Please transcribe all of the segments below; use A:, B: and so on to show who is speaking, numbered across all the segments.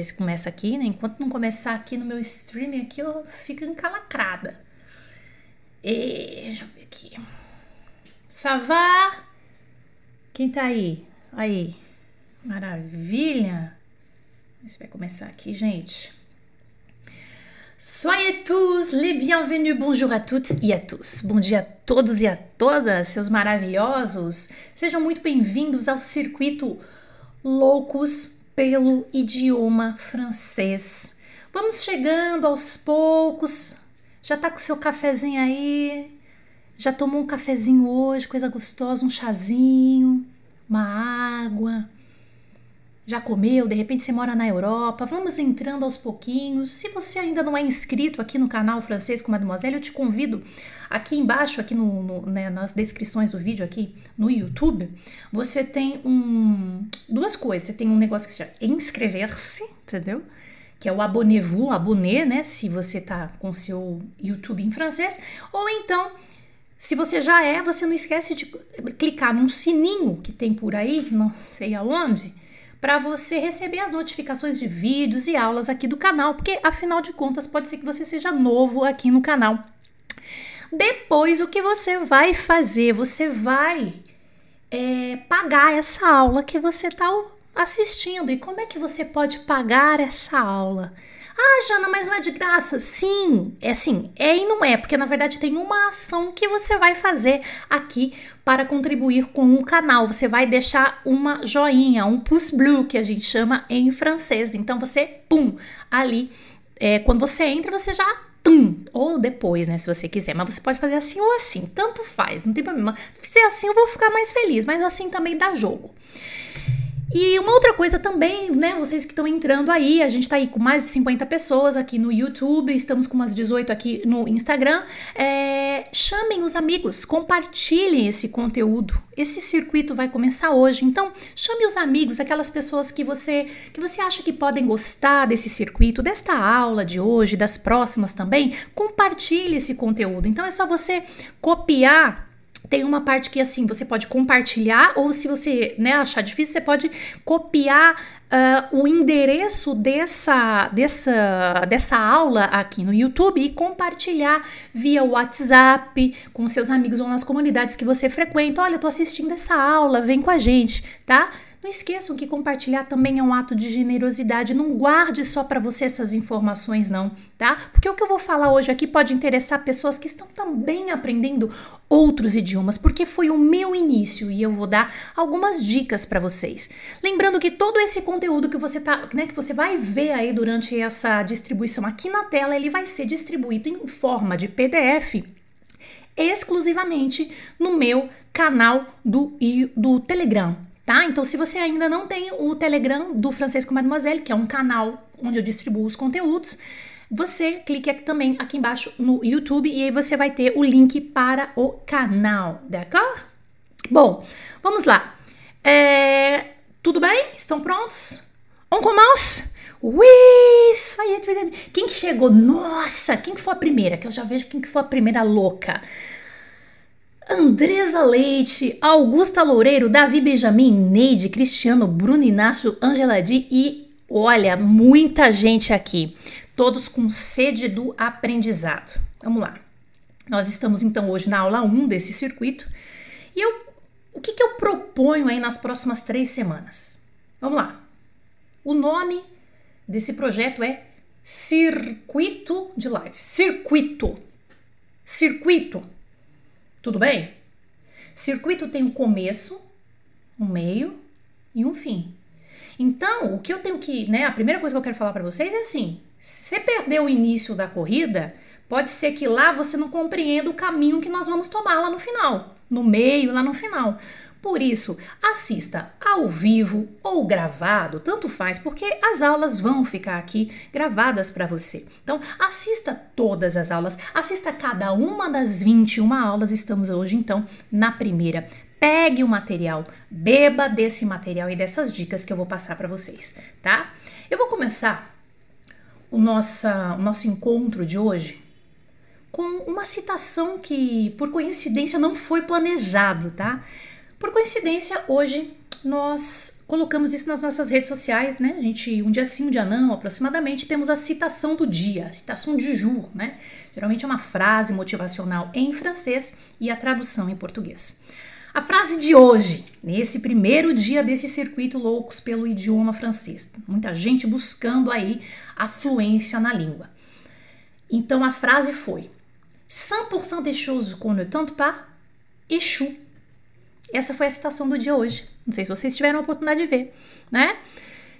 A: ver se começa aqui, né? Enquanto não começar aqui no meu stream aqui, eu fico encalacrada. E, deixa eu ver aqui. Savá? Quem tá aí? Aí. Maravilha. Esse vai começar aqui, gente. Soyez tous les bienvenus, bonjour à toutes e a tous. Bom dia a todos e a todas, seus maravilhosos. Sejam muito bem-vindos ao circuito Loucos pelo idioma francês. Vamos chegando aos poucos. Já tá com seu cafezinho aí? Já tomou um cafezinho hoje, coisa gostosa, um chazinho, uma água? Já comeu, de repente você mora na Europa, vamos entrando aos pouquinhos. Se você ainda não é inscrito aqui no canal Francês com Mademoiselle, eu te convido aqui embaixo, aqui no, no né, nas descrições do vídeo aqui no YouTube, você tem um, duas coisas. Você tem um negócio que se chama inscrever-se, entendeu? Que é o abonnez-vous, abonner, né? Se você tá com seu YouTube em francês. Ou então, se você já é, você não esquece de clicar num sininho que tem por aí, não sei aonde, para você receber as notificações de vídeos e aulas aqui do canal, porque afinal de contas pode ser que você seja novo aqui no canal. Depois, o que você vai fazer? Você vai é, pagar essa aula que você está assistindo. E como é que você pode pagar essa aula? Ah, Jana, mas não é de graça? Sim, é sim, é e não é, porque na verdade tem uma ação que você vai fazer aqui para contribuir com o canal. Você vai deixar uma joinha, um pouce bleu, que a gente chama em francês. Então você, pum, ali, é, quando você entra, você já tum, ou depois, né, se você quiser, mas você pode fazer assim ou assim, tanto faz, não tem problema. Se fizer assim, eu vou ficar mais feliz, mas assim também dá jogo. E uma outra coisa também, né, vocês que estão entrando aí, a gente tá aí com mais de 50 pessoas aqui no YouTube, estamos com umas 18 aqui no Instagram. É, chamem os amigos, compartilhem esse conteúdo. Esse circuito vai começar hoje, então chame os amigos, aquelas pessoas que você que você acha que podem gostar desse circuito, desta aula de hoje, das próximas também. Compartilhe esse conteúdo. Então é só você copiar tem uma parte que assim você pode compartilhar ou se você né, achar difícil você pode copiar uh, o endereço dessa, dessa, dessa aula aqui no YouTube e compartilhar via WhatsApp com seus amigos ou nas comunidades que você frequenta. Olha, tô assistindo essa aula, vem com a gente, tá? Não esqueçam que compartilhar também é um ato de generosidade. Não guarde só para você essas informações, não, tá? Porque o que eu vou falar hoje aqui pode interessar pessoas que estão também aprendendo outros idiomas, porque foi o meu início e eu vou dar algumas dicas para vocês. Lembrando que todo esse conteúdo que você tá, né, que você vai ver aí durante essa distribuição aqui na tela, ele vai ser distribuído em forma de PDF exclusivamente no meu canal do, do Telegram tá? Então, se você ainda não tem o Telegram do Francesco Mademoiselle, que é um canal onde eu distribuo os conteúdos, você clique aqui também aqui embaixo no YouTube e aí você vai ter o link para o canal, d'accord? Bom, vamos lá. É, tudo bem? Estão prontos? On commence? Ui, isso aí. Quem que chegou? Nossa, quem que foi a primeira? Que eu já vejo quem que foi a primeira louca. Andresa Leite, Augusta Loureiro, Davi Benjamin, Neide, Cristiano, Bruno Inácio, Angela Di e olha, muita gente aqui, todos com sede do aprendizado. Vamos lá. Nós estamos então hoje na aula 1 desse circuito e eu, o que, que eu proponho aí nas próximas três semanas? Vamos lá. O nome desse projeto é Circuito de Live. Circuito. Circuito tudo bem? Circuito tem um começo, um meio e um fim. Então, o que eu tenho que, né, a primeira coisa que eu quero falar para vocês é assim: se você perdeu o início da corrida, pode ser que lá você não compreenda o caminho que nós vamos tomar lá no final, no meio, lá no final. Por isso, assista ao vivo ou gravado, tanto faz, porque as aulas vão ficar aqui gravadas para você. Então, assista todas as aulas, assista cada uma das 21 aulas. Estamos hoje, então, na primeira. Pegue o material, beba desse material e dessas dicas que eu vou passar para vocês, tá? Eu vou começar o, nossa, o nosso encontro de hoje com uma citação que, por coincidência, não foi planejado, tá? Por coincidência, hoje nós colocamos isso nas nossas redes sociais, né? A gente, um dia sim, um dia não, aproximadamente, temos a citação do dia, a citação de jour, né? Geralmente é uma frase motivacional em francês e a tradução em português. A frase de hoje, nesse primeiro dia desse circuito Loucos pelo idioma francês. Muita gente buscando aí a fluência na língua. Então a frase foi: 100% des choses qu'on ne tente pas échouent. Essa foi a citação do dia hoje. Não sei se vocês tiveram a oportunidade de ver, né?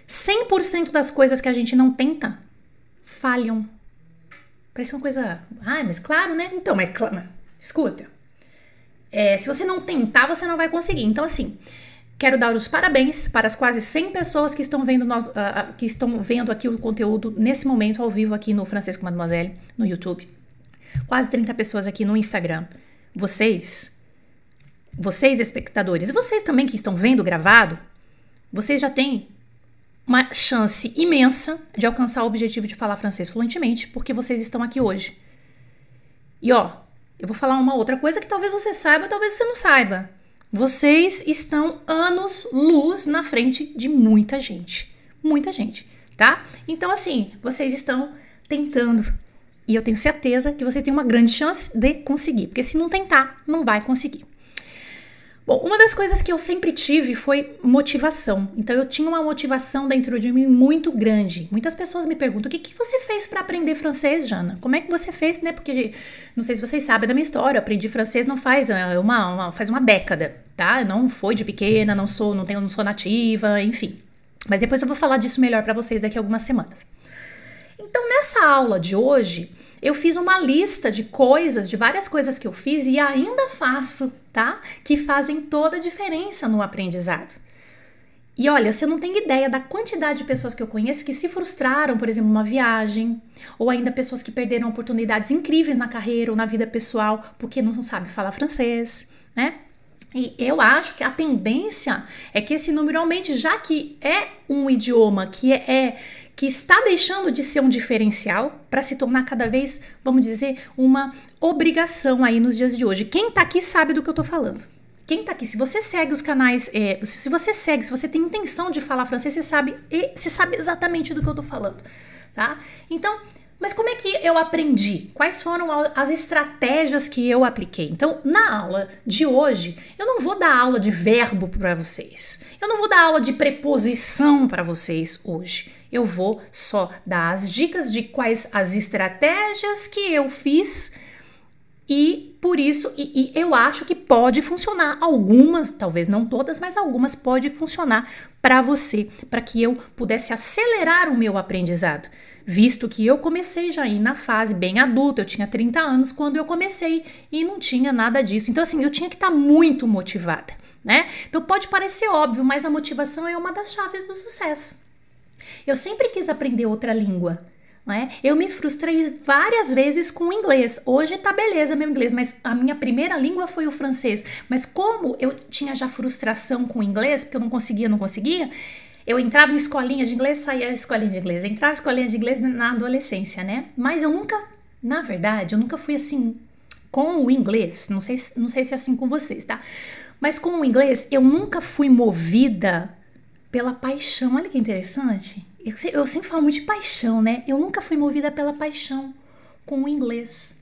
A: 100% das coisas que a gente não tenta falham. Parece uma coisa. Ah, mas claro, né? Então, mas clama. Escuta. É, se você não tentar, você não vai conseguir. Então, assim, quero dar os parabéns para as quase 100 pessoas que estão vendo, nós, uh, que estão vendo aqui o conteúdo nesse momento ao vivo aqui no Francisco Mademoiselle, no YouTube. Quase 30 pessoas aqui no Instagram. Vocês vocês espectadores, e vocês também que estão vendo gravado, vocês já têm uma chance imensa de alcançar o objetivo de falar francês fluentemente, porque vocês estão aqui hoje. E ó, eu vou falar uma outra coisa que talvez você saiba, talvez você não saiba. Vocês estão anos luz na frente de muita gente. Muita gente, tá? Então, assim, vocês estão tentando. E eu tenho certeza que vocês têm uma grande chance de conseguir. Porque se não tentar, não vai conseguir. Bom, uma das coisas que eu sempre tive foi motivação. Então eu tinha uma motivação dentro de mim muito grande. Muitas pessoas me perguntam: o que, que você fez para aprender francês, Jana? Como é que você fez, né? Porque não sei se vocês sabem da minha história. Eu aprendi francês não faz é, uma, uma faz uma década, tá? Não foi de pequena, não sou, não tenho, não sou nativa, enfim. Mas depois eu vou falar disso melhor para vocês daqui a algumas semanas. Então nessa aula de hoje eu fiz uma lista de coisas, de várias coisas que eu fiz e ainda faço, tá? Que fazem toda a diferença no aprendizado. E olha, você não tem ideia da quantidade de pessoas que eu conheço que se frustraram, por exemplo, uma viagem, ou ainda pessoas que perderam oportunidades incríveis na carreira ou na vida pessoal porque não sabe falar francês, né? E eu acho que a tendência é que esse número aumente, já que é um idioma que é, é que está deixando de ser um diferencial para se tornar cada vez, vamos dizer, uma obrigação aí nos dias de hoje. Quem está aqui sabe do que eu estou falando. Quem está aqui, se você segue os canais, é, se você segue, se você tem intenção de falar francês, você sabe, você sabe exatamente do que eu estou falando, tá? Então, mas como é que eu aprendi? Quais foram as estratégias que eu apliquei? Então, na aula de hoje, eu não vou dar aula de verbo para vocês. Eu não vou dar aula de preposição para vocês hoje eu vou só dar as dicas de quais as estratégias que eu fiz e por isso e, e, eu acho que pode funcionar algumas, talvez não todas, mas algumas pode funcionar para você, para que eu pudesse acelerar o meu aprendizado, visto que eu comecei já aí na fase bem adulta, eu tinha 30 anos quando eu comecei e não tinha nada disso. Então assim, eu tinha que estar tá muito motivada, né? Então pode parecer óbvio, mas a motivação é uma das chaves do sucesso. Eu sempre quis aprender outra língua. É? Eu me frustrei várias vezes com o inglês. Hoje tá beleza meu inglês, mas a minha primeira língua foi o francês. Mas como eu tinha já frustração com o inglês, porque eu não conseguia, não conseguia, eu entrava em escolinha de inglês, saía escolinha de inglês, entrava em escolinha de inglês na adolescência, né? Mas eu nunca, na verdade, eu nunca fui assim com o inglês. Não sei, não sei se é assim com vocês, tá? Mas com o inglês, eu nunca fui movida pela paixão. Olha que interessante. Eu, eu sempre falo muito de paixão, né? Eu nunca fui movida pela paixão com o inglês.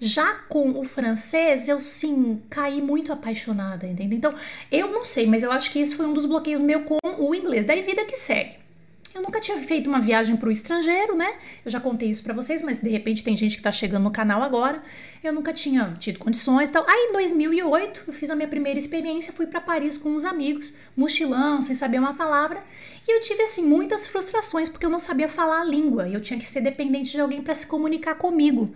A: Já com o francês, eu sim caí muito apaixonada, entendeu? Então, eu não sei, mas eu acho que esse foi um dos bloqueios meu com o inglês. Daí, vida que segue. Eu nunca tinha feito uma viagem para o estrangeiro, né? Eu já contei isso para vocês, mas de repente tem gente que tá chegando no canal agora. Eu nunca tinha tido condições e tal. Aí em 2008 eu fiz a minha primeira experiência, fui para Paris com uns amigos, mochilão, sem saber uma palavra. E eu tive assim muitas frustrações porque eu não sabia falar a língua e eu tinha que ser dependente de alguém para se comunicar comigo.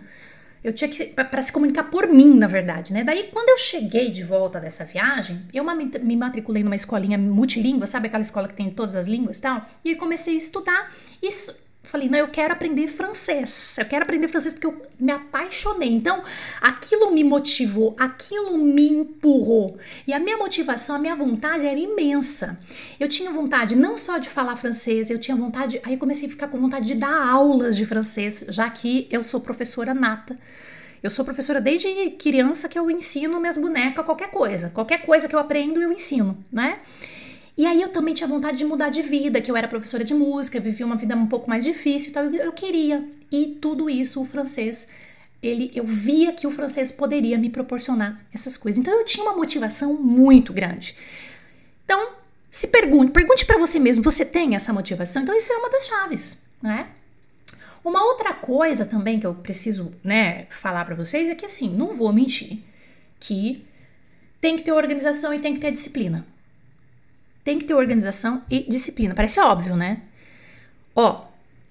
A: Eu tinha que para se comunicar por mim, na verdade, né? Daí quando eu cheguei de volta dessa viagem, eu me matriculei numa escolinha multilíngua, sabe aquela escola que tem todas as línguas e tal? E comecei a estudar. Isso falei, não, eu quero aprender francês. Eu quero aprender francês porque eu me apaixonei. Então, aquilo me motivou, aquilo me empurrou. E a minha motivação, a minha vontade era imensa. Eu tinha vontade não só de falar francês, eu tinha vontade, aí eu comecei a ficar com vontade de dar aulas de francês, já que eu sou professora nata. Eu sou professora desde criança que eu ensino minhas bonecas qualquer coisa. Qualquer coisa que eu aprendo, eu ensino, né? E aí eu também tinha vontade de mudar de vida, que eu era professora de música, vivia uma vida um pouco mais difícil, então eu queria. E tudo isso o francês, ele, eu via que o francês poderia me proporcionar essas coisas. Então eu tinha uma motivação muito grande. Então, se pergunte, pergunte para você mesmo, você tem essa motivação? Então isso é uma das chaves, né? Uma outra coisa também que eu preciso, né, falar para vocês é que assim, não vou mentir que tem que ter organização e tem que ter disciplina. Tem que ter organização e disciplina. Parece óbvio, né? Ó,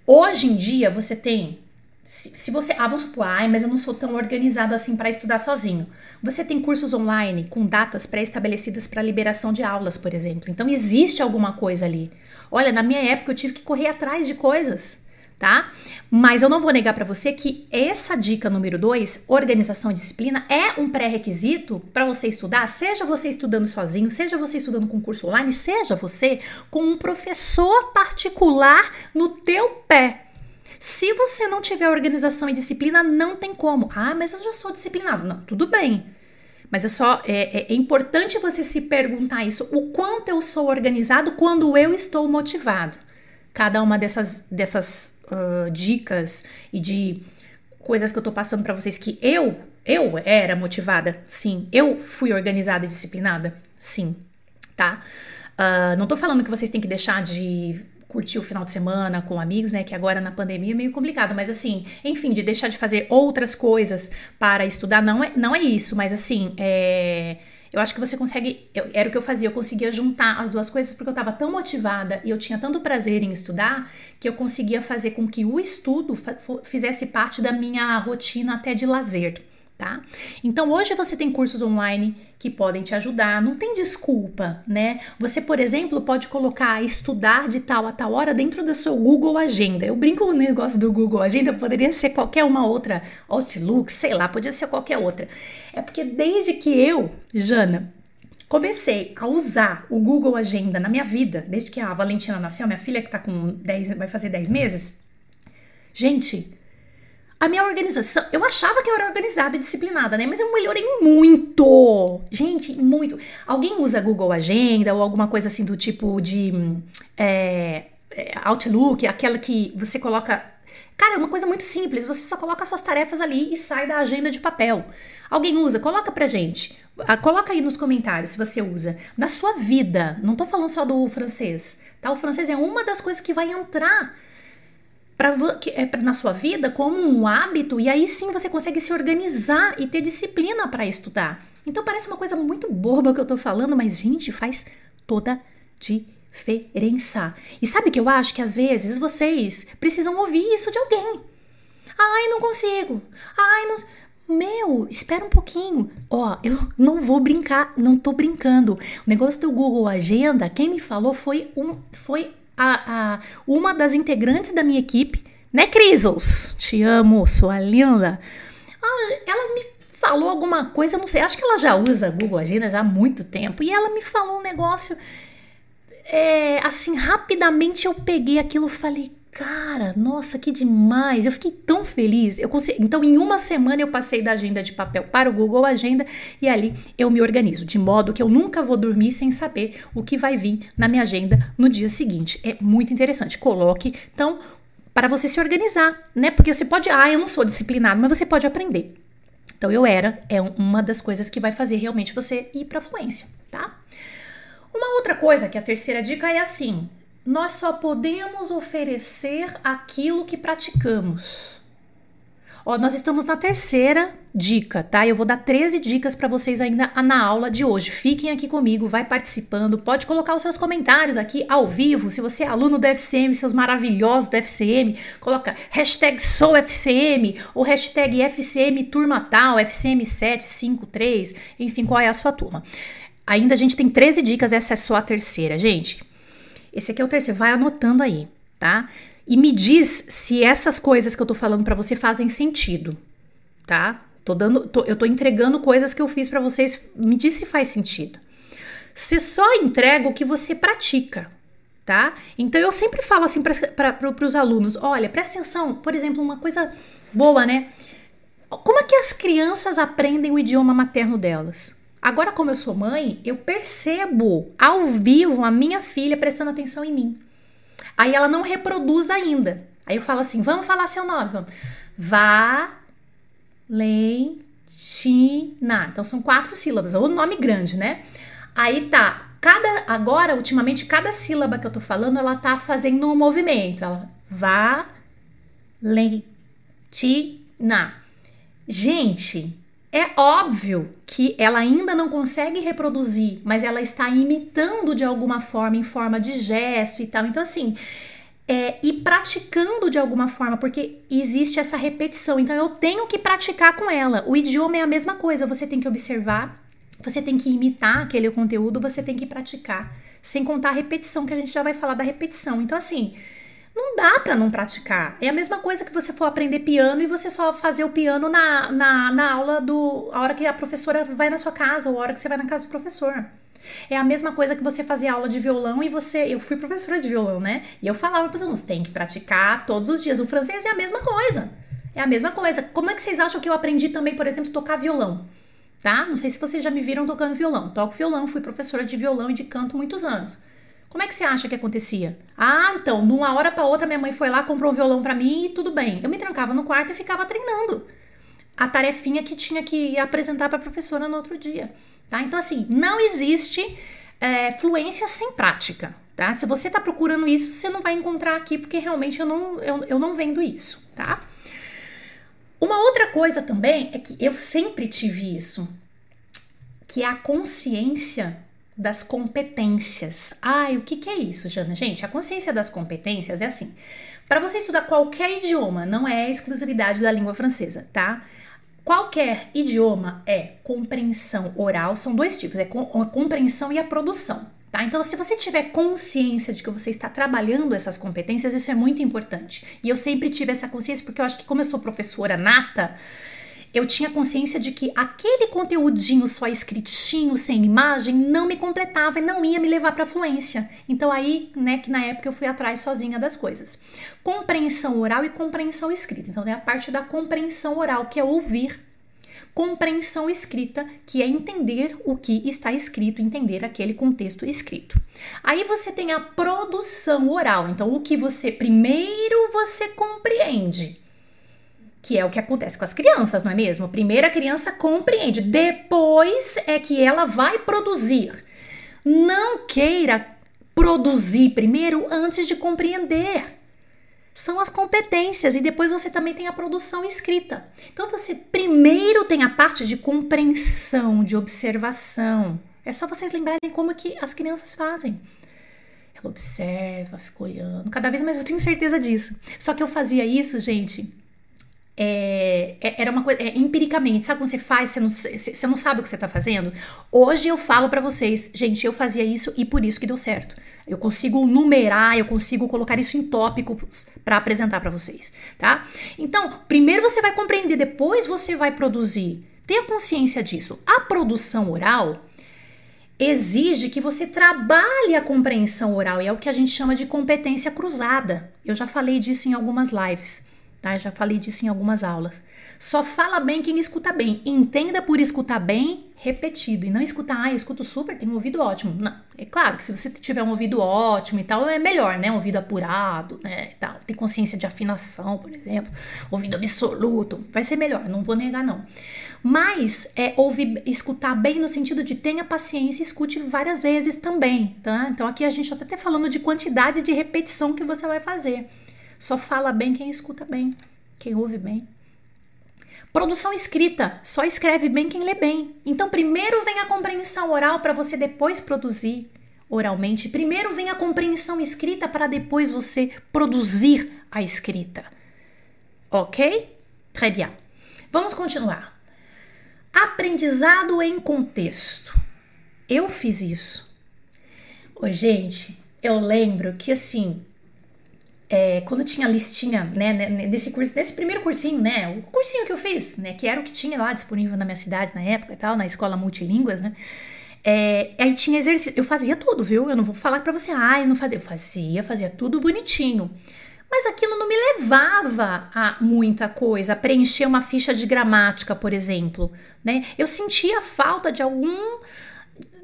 A: hoje em dia você tem se, se, você, ah, vamos supor, mas eu não sou tão organizado assim para estudar sozinho. Você tem cursos online com datas pré-estabelecidas para liberação de aulas, por exemplo. Então existe alguma coisa ali. Olha, na minha época eu tive que correr atrás de coisas tá? Mas eu não vou negar para você que essa dica número 2, organização e disciplina, é um pré-requisito para você estudar, seja você estudando sozinho, seja você estudando com curso online, seja você com um professor particular no teu pé. Se você não tiver organização e disciplina, não tem como. Ah, mas eu já sou disciplinado. Não, tudo bem. Mas é só é, é, é importante você se perguntar isso: o quanto eu sou organizado quando eu estou motivado. Cada uma dessas, dessas dicas e de coisas que eu tô passando para vocês que eu, eu era motivada, sim. Eu fui organizada e disciplinada, sim, tá? Uh, não tô falando que vocês têm que deixar de curtir o final de semana com amigos, né? Que agora na pandemia é meio complicado, mas assim, enfim, de deixar de fazer outras coisas para estudar, não é, não é isso, mas assim, é eu acho que você consegue. Eu, era o que eu fazia, eu conseguia juntar as duas coisas porque eu estava tão motivada e eu tinha tanto prazer em estudar que eu conseguia fazer com que o estudo fizesse parte da minha rotina até de lazer tá? Então hoje você tem cursos online que podem te ajudar, não tem desculpa, né? Você, por exemplo, pode colocar estudar de tal a tal hora dentro do seu Google Agenda. Eu brinco com o negócio do Google Agenda, poderia ser qualquer uma outra Outlook, sei lá, podia ser qualquer outra. É porque desde que eu, Jana, comecei a usar o Google Agenda na minha vida, desde que a Valentina nasceu, minha filha que tá com 10, vai fazer 10 meses, gente, a minha organização, eu achava que eu era organizada e disciplinada, né? Mas eu melhorei muito. Gente, muito. Alguém usa Google Agenda ou alguma coisa assim do tipo de é, é, Outlook, aquela que você coloca. Cara, é uma coisa muito simples. Você só coloca suas tarefas ali e sai da agenda de papel. Alguém usa? Coloca pra gente. Ah, coloca aí nos comentários se você usa. Na sua vida. Não tô falando só do francês, tá? O francês é uma das coisas que vai entrar pra, é, pra, na sua vida como um hábito e aí sim você consegue se organizar e ter disciplina para estudar. Então parece uma coisa muito boba que eu tô falando, mas gente, faz toda diferença. E sabe que eu acho que às vezes vocês precisam ouvir isso de alguém. Ai, não consigo. Ai, não meu, espera um pouquinho. Ó, eu não vou brincar, não tô brincando. O negócio do Google Agenda, quem me falou foi um foi a, a, uma das integrantes da minha equipe, né, Crisos? Te amo, sua linda. Ela me falou alguma coisa, não sei, acho que ela já usa Google Agenda já há muito tempo, e ela me falou um negócio. É, assim, rapidamente eu peguei aquilo e falei, Cara, nossa, que demais! Eu fiquei tão feliz. Eu consegui... Então, em uma semana eu passei da agenda de papel para o Google Agenda e ali eu me organizo, de modo que eu nunca vou dormir sem saber o que vai vir na minha agenda no dia seguinte. É muito interessante. Coloque, então, para você se organizar, né? Porque você pode, ah, eu não sou disciplinado, mas você pode aprender. Então, eu era, é uma das coisas que vai fazer realmente você ir para fluência, tá? Uma outra coisa, que a terceira dica é assim: nós só podemos oferecer aquilo que praticamos. Ó, nós estamos na terceira dica, tá? Eu vou dar 13 dicas para vocês ainda na aula de hoje. Fiquem aqui comigo, vai participando, pode colocar os seus comentários aqui ao vivo. Se você é aluno do FCM, seus maravilhosos do FCM, coloca hashtag SouFCM ou hashtag FCM Turma Tal, FCM 753, enfim, qual é a sua turma. Ainda a gente tem 13 dicas, essa é só a terceira, gente. Esse aqui é o terceiro, vai anotando aí, tá? E me diz se essas coisas que eu tô falando para você fazem sentido, tá? Tô dando, tô, eu tô entregando coisas que eu fiz para vocês, me diz se faz sentido. Você só entrega o que você pratica, tá? Então eu sempre falo assim para os alunos: olha, presta atenção, por exemplo, uma coisa boa, né? Como é que as crianças aprendem o idioma materno delas? Agora, como eu sou mãe, eu percebo ao vivo a minha filha prestando atenção em mim. Aí ela não reproduz ainda. Aí eu falo assim: vamos falar seu nome. Vamos. Valentina. Então são quatro sílabas, ou nome grande, né? Aí tá. Cada, agora, ultimamente, cada sílaba que eu tô falando, ela tá fazendo um movimento. Ela Valentina. Gente, é óbvio que ela ainda não consegue reproduzir, mas ela está imitando de alguma forma, em forma de gesto e tal. Então, assim, é, e praticando de alguma forma, porque existe essa repetição. Então, eu tenho que praticar com ela. O idioma é a mesma coisa, você tem que observar, você tem que imitar aquele conteúdo, você tem que praticar. Sem contar a repetição, que a gente já vai falar da repetição. Então, assim, não dá para não praticar. É a mesma coisa que você for aprender piano e você só fazer o piano na, na, na aula do. a hora que a professora vai na sua casa ou a hora que você vai na casa do professor. É a mesma coisa que você fazer aula de violão e você. Eu fui professora de violão, né? E eu falava para os alunos: tem que praticar todos os dias. O francês é a mesma coisa. É a mesma coisa. Como é que vocês acham que eu aprendi também, por exemplo, tocar violão? Tá? Não sei se vocês já me viram tocando violão. Toco violão, fui professora de violão e de canto muitos anos. Como é que você acha que acontecia? Ah, então, de uma hora para outra minha mãe foi lá, comprou um violão para mim e tudo bem. Eu me trancava no quarto e ficava treinando a tarefinha que tinha que apresentar para a professora no outro dia, tá? Então assim, não existe é, fluência sem prática, tá? Se você está procurando isso, você não vai encontrar aqui porque realmente eu não, eu, eu não vendo isso, tá? Uma outra coisa também é que eu sempre tive isso, que é a consciência das competências. Ai, o que, que é isso, Jana? Gente, a consciência das competências é assim. Para você estudar qualquer idioma, não é exclusividade da língua francesa, tá? Qualquer idioma é compreensão oral, são dois tipos, é a compreensão e a produção, tá? Então, se você tiver consciência de que você está trabalhando essas competências, isso é muito importante. E eu sempre tive essa consciência porque eu acho que como eu sou professora nata, eu tinha consciência de que aquele conteúdinho só escritinho, sem imagem, não me completava e não ia me levar para fluência. Então aí, né, que na época eu fui atrás sozinha das coisas. Compreensão oral e compreensão escrita. Então é a parte da compreensão oral, que é ouvir. Compreensão escrita, que é entender o que está escrito, entender aquele contexto escrito. Aí você tem a produção oral. Então o que você primeiro você compreende que é o que acontece com as crianças, não é mesmo? Primeiro a criança compreende, depois é que ela vai produzir. Não queira produzir primeiro antes de compreender. São as competências e depois você também tem a produção escrita. Então você primeiro tem a parte de compreensão, de observação. É só vocês lembrarem como que as crianças fazem. Ela observa, fica olhando. Cada vez mais eu tenho certeza disso. Só que eu fazia isso, gente, é, é, era uma coisa é, empiricamente, sabe quando você faz, você não, você não sabe o que você está fazendo? Hoje eu falo para vocês, gente, eu fazia isso e por isso que deu certo. Eu consigo numerar, eu consigo colocar isso em tópicos para apresentar para vocês, tá? Então, primeiro você vai compreender, depois você vai produzir. Tenha consciência disso. A produção oral exige que você trabalhe a compreensão oral e é o que a gente chama de competência cruzada. Eu já falei disso em algumas lives tá? Já falei disso em algumas aulas. Só fala bem quem escuta bem. Entenda por escutar bem repetido e não escutar, ah, eu escuto super, tenho um ouvido ótimo. Não, é claro que se você tiver um ouvido ótimo e tal, é melhor, né? Um ouvido apurado, né? E tal. Tem consciência de afinação, por exemplo, ouvido absoluto, vai ser melhor, não vou negar não. Mas é ouvir, escutar bem no sentido de tenha paciência e escute várias vezes também, tá? Então aqui a gente está até falando de quantidade de repetição que você vai fazer. Só fala bem quem escuta bem, quem ouve bem. Produção escrita, só escreve bem quem lê bem. Então, primeiro vem a compreensão oral para você depois produzir oralmente. Primeiro vem a compreensão escrita para depois você produzir a escrita. Ok? Très bien. Vamos continuar. Aprendizado em contexto. Eu fiz isso. Ô, gente, eu lembro que assim, é, quando tinha listinha, né, nesse curso, nesse primeiro cursinho, né, o cursinho que eu fiz, né, que era o que tinha lá disponível na minha cidade na época e tal, na escola multilínguas, né, é, aí tinha exercício, eu fazia tudo, viu, eu não vou falar pra você, ah, eu não fazia, eu fazia, fazia tudo bonitinho, Mas aquilo não me levava a muita coisa, a preencher uma ficha de gramática, por exemplo, né? Eu sentia falta de algum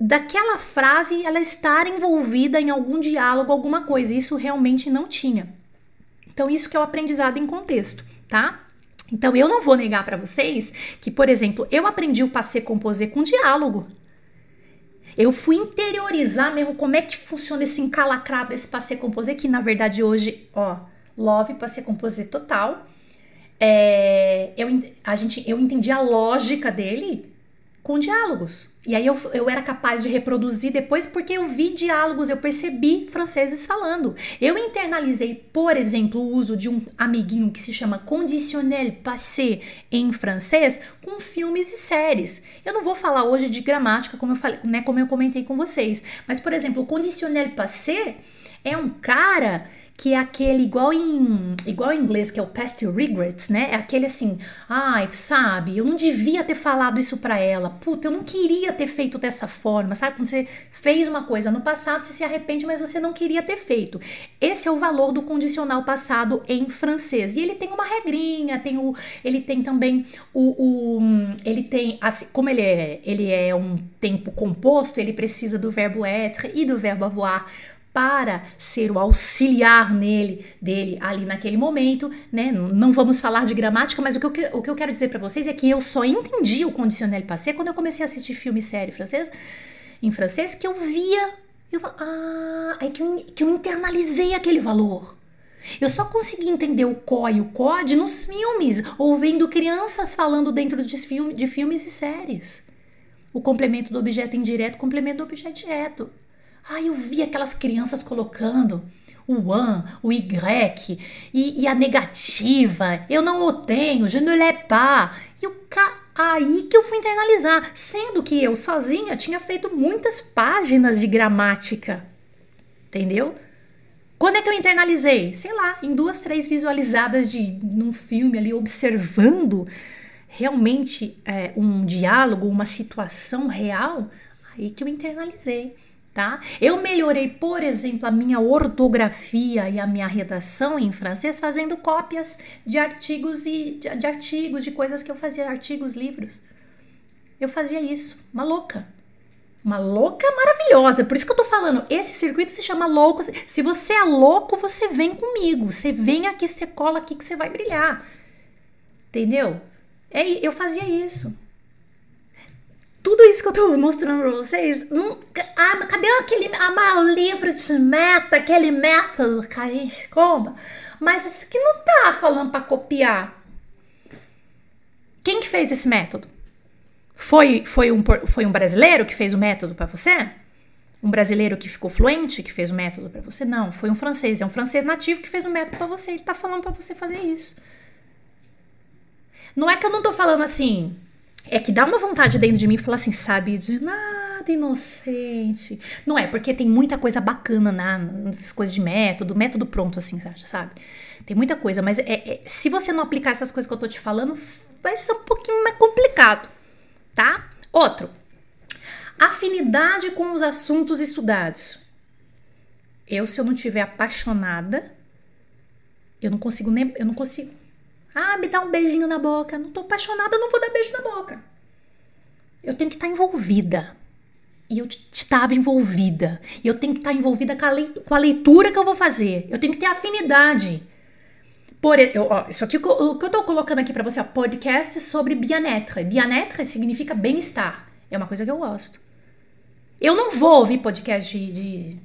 A: daquela frase ela estar envolvida em algum diálogo, alguma coisa. Isso realmente não tinha. Então isso que é o aprendizado em contexto, tá? Então eu não vou negar para vocês que, por exemplo, eu aprendi o passé composé com diálogo. Eu fui interiorizar mesmo como é que funciona esse encalacrado desse passé composé, que na verdade hoje, ó, love passé composé total. É, eu, a gente, eu entendi a lógica dele com diálogos. E aí eu, eu era capaz de reproduzir depois porque eu vi diálogos, eu percebi franceses falando. Eu internalizei, por exemplo, o uso de um amiguinho que se chama conditionnel passé em francês com filmes e séries. Eu não vou falar hoje de gramática como eu falei, né, como eu comentei com vocês, mas por exemplo, o conditionnel passé é um cara que é aquele igual em igual em inglês que é o past regrets, né? É aquele assim, ai, sabe, eu não devia ter falado isso para ela. Puta, eu não queria ter feito dessa forma, sabe? Quando você fez uma coisa no passado, você se arrepende, mas você não queria ter feito. Esse é o valor do condicional passado em francês. E ele tem uma regrinha, tem o ele tem também o, o ele tem assim, como ele é, ele é um tempo composto, ele precisa do verbo être e do verbo avoir para ser o auxiliar nele, dele ali naquele momento, né? Não vamos falar de gramática, mas o que eu, o que eu quero dizer para vocês é que eu só entendi o conditionnel passé quando eu comecei a assistir filme e série em francês, que eu via, eu ah, é que eu, que eu internalizei aquele valor. Eu só consegui entender o có e o code nos filmes, ou vendo crianças falando dentro de, filme, de filmes e séries. O complemento do objeto indireto, complemento do objeto direto. Ai, eu vi aquelas crianças colocando o an, o y e, e, a negativa. Eu não o tenho, je ne l'ai pas. E o ca... aí que eu fui internalizar, sendo que eu sozinha tinha feito muitas páginas de gramática. Entendeu? Quando é que eu internalizei? Sei lá, em duas, três visualizadas de num filme ali observando realmente é, um diálogo, uma situação real, aí que eu internalizei tá? Eu melhorei, por exemplo, a minha ortografia e a minha redação em francês fazendo cópias de artigos e de, de artigos, de coisas que eu fazia, artigos, livros. Eu fazia isso, uma louca. Uma louca maravilhosa. Por isso que eu tô falando, esse circuito se chama louco. Se você é louco, você vem comigo. Você vem aqui, você cola aqui que você vai brilhar. Entendeu? É, eu fazia isso tudo isso que eu tô mostrando pra vocês, não, ah, cadê aquele ah, livro de meta, aquele método que a gente compra? Mas isso aqui não tá falando para copiar. Quem que fez esse método? Foi, foi, um, foi um brasileiro que fez o método para você? Um brasileiro que ficou fluente que fez o método para você? Não, foi um francês. É um francês nativo que fez o método para você. Ele tá falando para você fazer isso. Não é que eu não tô falando assim, é que dá uma vontade dentro de mim falar assim, sabe, de nada inocente. Não é, porque tem muita coisa bacana na, nessas coisas de método, método pronto, assim, sabe? Tem muita coisa, mas é, é, se você não aplicar essas coisas que eu tô te falando, vai ser um pouquinho mais complicado, tá? Outro, afinidade com os assuntos estudados. Eu, se eu não tiver apaixonada, eu não consigo nem, eu não consigo ah, me dá um beijinho na boca. Não tô apaixonada, não vou dar beijo na boca. Eu tenho que estar envolvida. E eu estava envolvida. E eu tenho que estar envolvida com a, com a leitura que eu vou fazer. Eu tenho que ter afinidade. Por, eu, ó, isso aqui o que eu tô colocando aqui para você, ó, podcast sobre bien-être. Bien-être significa bem-estar. É uma coisa que eu gosto. Eu não vou ouvir podcast de, de.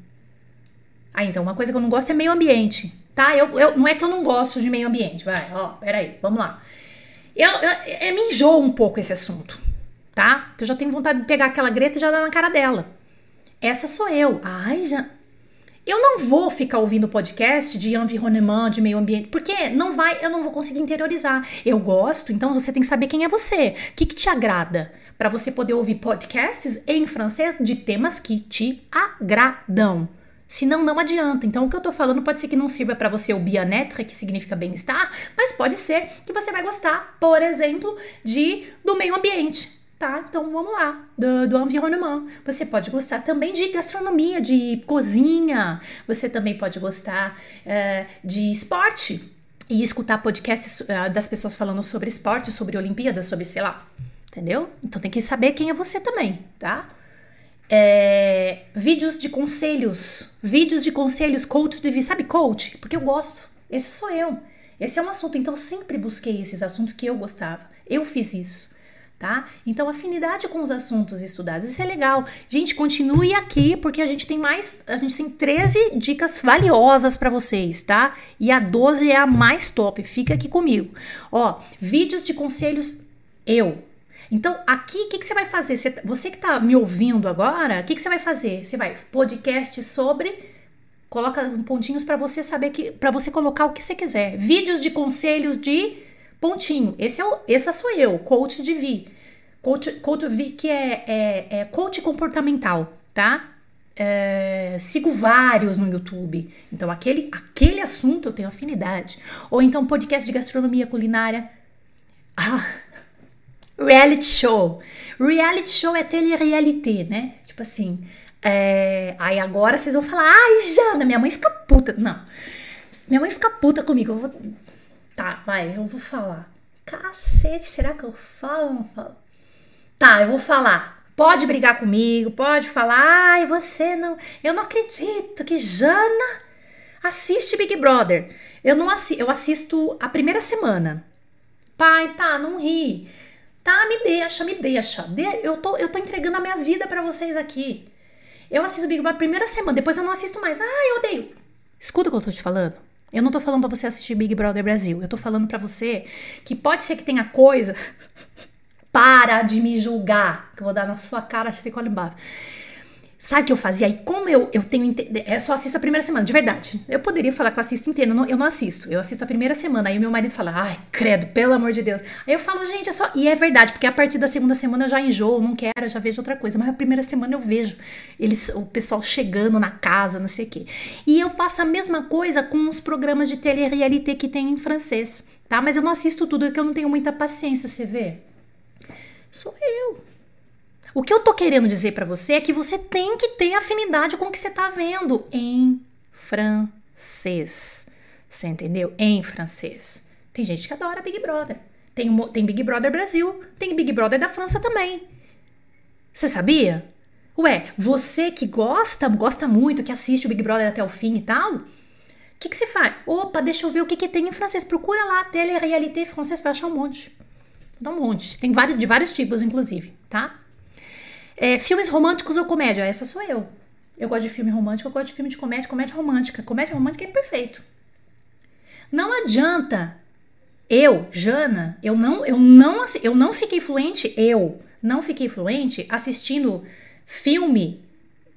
A: Ah, então, uma coisa que eu não gosto é meio ambiente tá? Eu, eu, não é que eu não gosto de meio ambiente, vai, ó, peraí, vamos lá. Eu, eu, eu me enjoo um pouco esse assunto, tá? Que eu já tenho vontade de pegar aquela Greta e já dar na cara dela. Essa sou eu. Ai, já. Eu não vou ficar ouvindo podcast de environnement, de meio ambiente, porque não vai, eu não vou conseguir interiorizar. Eu gosto, então você tem que saber quem é você. O que, que te agrada? Para você poder ouvir podcasts em francês de temas que te agradam. Senão, não adianta. Então, o que eu tô falando pode ser que não sirva para você o bien-être, que significa bem-estar, mas pode ser que você vai gostar, por exemplo, de do meio ambiente. tá? Então vamos lá, do, do environnement. Você pode gostar também de gastronomia, de cozinha, você também pode gostar é, de esporte e escutar podcasts uh, das pessoas falando sobre esporte, sobre Olimpíadas, sobre sei lá, entendeu? Então tem que saber quem é você também, tá? É, vídeos de conselhos, vídeos de conselhos, coach de vida, sabe coach? Porque eu gosto, esse sou eu. Esse é um assunto, então eu sempre busquei esses assuntos que eu gostava. Eu fiz isso tá? Então, afinidade com os assuntos estudados, isso é legal. Gente, continue aqui porque a gente tem mais, a gente tem 13 dicas valiosas para vocês, tá? E a 12 é a mais top, fica aqui comigo. Ó, vídeos de conselhos eu. Então, aqui, o que, que você vai fazer? Você, você que tá me ouvindo agora, o que, que você vai fazer? Você vai podcast sobre coloca pontinhos para você saber que para você colocar o que você quiser. Vídeos de conselhos de Pontinho. Esse é o, essa sou eu, coach de Vi. Coach, coach Vi que é, é, é coach comportamental, tá? É, sigo vários no YouTube. Então, aquele, aquele assunto eu tenho afinidade. Ou então, podcast de gastronomia culinária. Ah, reality show. Reality show é tele-réalité, né? Tipo assim. É, aí agora vocês vão falar, ai, Jana, minha mãe fica puta. Não. Minha mãe fica puta comigo. Eu vou Tá, vai, eu vou falar. Cacete, será que eu falo ou não falo? Tá, eu vou falar. Pode brigar comigo, pode falar. Ai, você não. Eu não acredito que Jana assiste Big Brother. Eu não assisto, eu assisto a primeira semana. Pai, tá, não ri. Tá, me deixa, me deixa. Eu tô, eu tô entregando a minha vida para vocês aqui. Eu assisto Big Brother primeira semana, depois eu não assisto mais. Ah, eu odeio. Escuta o que eu tô te falando. Eu não tô falando para você assistir Big Brother Brasil. Eu tô falando para você que pode ser que tenha coisa. Para de me julgar. Que eu vou dar na sua cara, acho que ficou embaixo. Sabe o que eu fazia? E como eu, eu tenho. É só assisto a primeira semana, de verdade. Eu poderia falar que eu assisto inteiro, não, eu não assisto. Eu assisto a primeira semana. Aí meu marido fala, ai, credo, pelo amor de Deus. Aí eu falo, gente, é só. E é verdade, porque a partir da segunda semana eu já enjoo, não quero, já vejo outra coisa. Mas a primeira semana eu vejo eles, o pessoal chegando na casa, não sei o quê. E eu faço a mesma coisa com os programas de tele-réalité que tem em francês, tá? Mas eu não assisto tudo, porque eu não tenho muita paciência, você vê? Sou eu. O que eu tô querendo dizer para você é que você tem que ter afinidade com o que você tá vendo em francês. Você entendeu? Em francês. Tem gente que adora Big Brother. Tem, tem Big Brother Brasil, tem Big Brother da França também. Você sabia? Ué, você que gosta, gosta muito, que assiste o Big Brother até o fim e tal, o que, que você faz? Opa, deixa eu ver o que, que tem em francês. Procura lá, tele-réalité francês, vai achar um monte. Dá um monte. Tem vários, de vários tipos, inclusive, tá? É, filmes românticos ou comédia? Essa sou eu. Eu gosto de filme romântico, eu gosto de filme de comédia, comédia romântica. Comédia romântica é perfeito. Não adianta eu, Jana, eu não, eu não, eu não fiquei fluente, eu não fiquei fluente assistindo filme,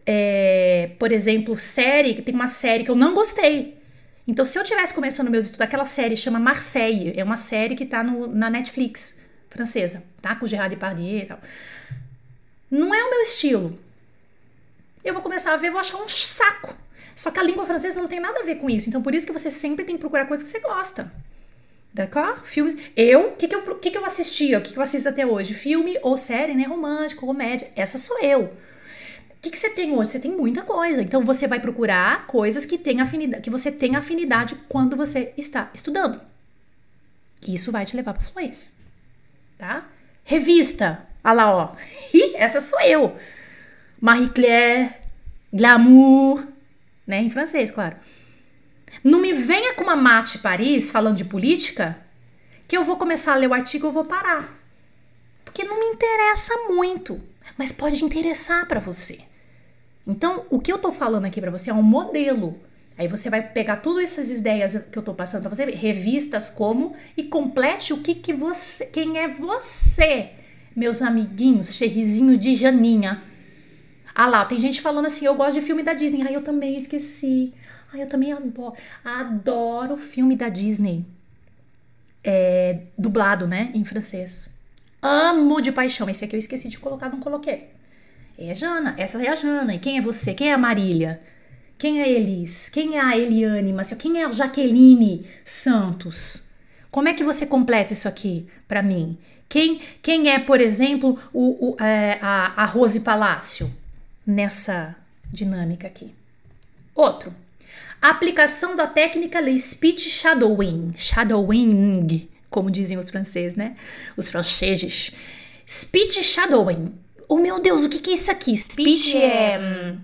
A: é, por exemplo, série, tem uma série que eu não gostei. Então, se eu tivesse começando meus estudos, aquela série chama Marseille, é uma série que tá no, na Netflix, francesa, tá? Com Gerard Depardieu e tal. Não é o meu estilo. Eu vou começar a ver, vou achar um saco. Só que a língua francesa não tem nada a ver com isso. Então, por isso que você sempre tem que procurar coisas que você gosta. D'accord? Filmes. Eu, o que, que, eu, que, que eu assistia? O que, que eu assisto até hoje? Filme ou série, né? Romântico, comédia. Essa sou eu. O que, que você tem hoje? Você tem muita coisa. Então você vai procurar coisas que tem afinidade, que você tem afinidade quando você está estudando. Isso vai te levar para fluência. Tá? Revista. Olha lá, ó. Essa sou eu. Marie Claire, Glamour, né? Em francês, claro. Não me venha com uma mate Paris falando de política, que eu vou começar a ler o artigo e eu vou parar. Porque não me interessa muito, mas pode interessar para você. Então, o que eu tô falando aqui para você é um modelo. Aí você vai pegar todas essas ideias que eu tô passando para você, revistas como e complete o que que você, quem é você meus amiguinhos, cherrizinhos de Janinha. Ah lá, tem gente falando assim, eu gosto de filme da Disney. Ai, eu também esqueci. Ai, eu também adoro. Adoro filme da Disney. É, dublado, né? Em francês. Amo de paixão. Esse aqui eu esqueci de colocar, não coloquei. É a Jana. Essa é a Jana. E quem é você? Quem é a Marília? Quem é a Elis? Quem é a Eliane Maciel? Quem é a Jaqueline Santos? Como é que você completa isso aqui para mim? Quem, quem é, por exemplo, o, o é, a, a Rose Palácio nessa dinâmica aqui? Outro. Aplicação da técnica Le Speech Shadowing. Shadowing, como dizem os franceses, né? Os franceses. Speech Shadowing. Oh, meu Deus, o que, que é isso aqui? Speech é... Hum,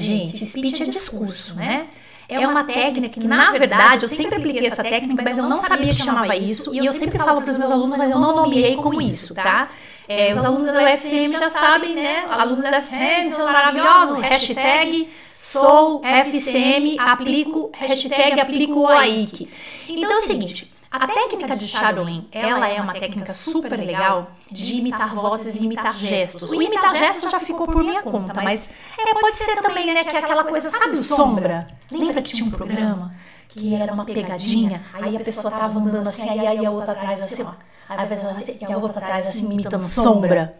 A: gente, speech é discurso, né? É uma técnica que, na verdade, eu sempre apliquei essa técnica, mas eu não sabia que chamava isso. E eu sempre falo para os meus alunos, mas eu não nomeei como isso, tá? É, os alunos da UFCM já sabem, né? Alunos da UFCM são maravilhosos. Hashtag sou FCM, aplico, hashtag aplico o AIC. Então é o seguinte, a técnica de shadowing, ela é uma técnica super legal de imitar vozes e imitar gestos. O imitar gestos já ficou por minha conta, mas é, pode ser também, né, que é aquela coisa, sabe o sombra? Lembra que tinha um programa que era uma pegadinha, aí a pessoa tava andando assim, aí, aí a outra atrás assim, ó. Às vezes ela e a outra atrás assim, imitando sombra.